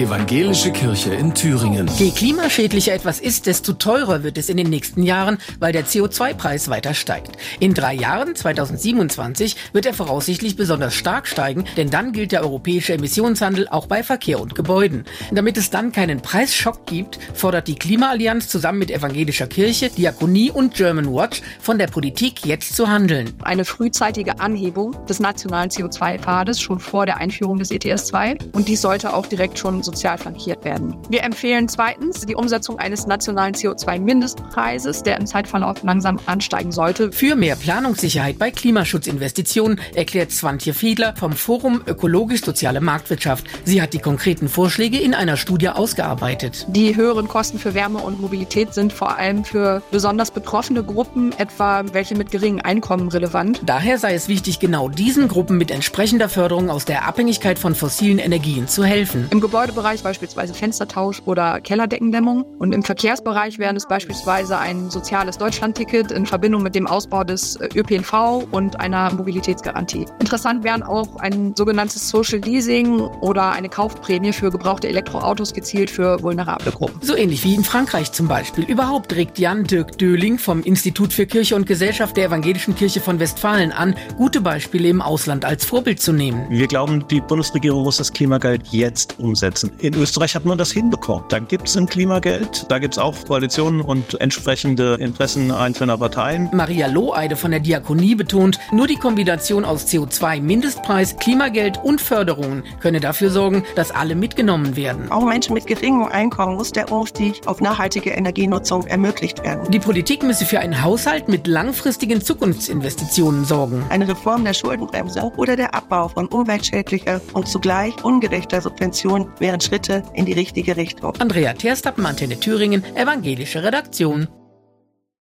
Evangelische Kirche in Thüringen. Je klimaschädlicher etwas ist, desto teurer wird es in den nächsten Jahren, weil der CO2-Preis weiter steigt. In drei Jahren, 2027, wird er voraussichtlich besonders stark steigen, denn dann gilt der europäische Emissionshandel auch bei Verkehr und Gebäuden. Damit es dann keinen Preisschock gibt, fordert die Klimaallianz zusammen mit evangelischer Kirche, Diakonie und German Watch von der Politik jetzt zu handeln. Eine frühzeitige Anhebung des nationalen CO2-Pfades schon vor der Einführung des ETS 2 und dies sollte auch direkt schon sozial flankiert werden. Wir empfehlen zweitens die Umsetzung eines nationalen CO2-Mindestpreises, der im Zeitverlauf langsam ansteigen sollte. Für mehr Planungssicherheit bei Klimaschutzinvestitionen erklärt Swantje Fiedler vom Forum Ökologisch-Soziale Marktwirtschaft. Sie hat die konkreten Vorschläge in einer Studie ausgearbeitet. Die höheren Kosten für Wärme und Mobilität sind vor allem für besonders betroffene Gruppen, etwa welche mit geringen Einkommen, relevant. Daher sei es wichtig, genau diesen Gruppen mit entsprechender Förderung aus der Abhängigkeit von fossilen Energien zu helfen. Im Gebäudebereich beispielsweise Fenstertausch oder Kellerdeckendämmung. Und im Verkehrsbereich wären es beispielsweise ein soziales Deutschlandticket in Verbindung mit dem Ausbau des äh, ÖPNV und einer Mobilitätsgarantie. Interessant wären auch ein sogenanntes Social Leasing oder eine Kaufprämie für gebrauchte Elektroautos gezielt für vulnerable Gruppen. So ähnlich wie in Frankreich zum Beispiel. Überhaupt regt Jan Dirk Döling vom Institut für Kirche und Gesellschaft der Evangelischen Kirche von Westfalen an, gute Beispiele im Ausland als Vorbild zu nehmen. Wir glauben, die Bundesregierung muss das Klimageld jetzt umsetzen. In Österreich hat man das hinbekommen. Da gibt es ein Klimageld, da gibt es auch Koalitionen und entsprechende Interessen einzelner Parteien. Maria Lohheide von der Diakonie betont, nur die Kombination aus CO2-Mindestpreis, Klimageld und Förderungen könne dafür sorgen, dass alle mitgenommen werden. Auch Menschen mit geringem Einkommen muss der Umstieg auf nachhaltige Energienutzung ermöglicht werden. Die Politik müsse für einen Haushalt mit langfristigen Zukunftsinvestitionen sorgen. Eine Reform der Schuldenbremse oder der Abbau von umweltschädlicher und zugleich ungerechter Subventionen wären Schritte in die richtige Richtung. Andrea Terstappen, Antenne Thüringen, Evangelische Redaktion.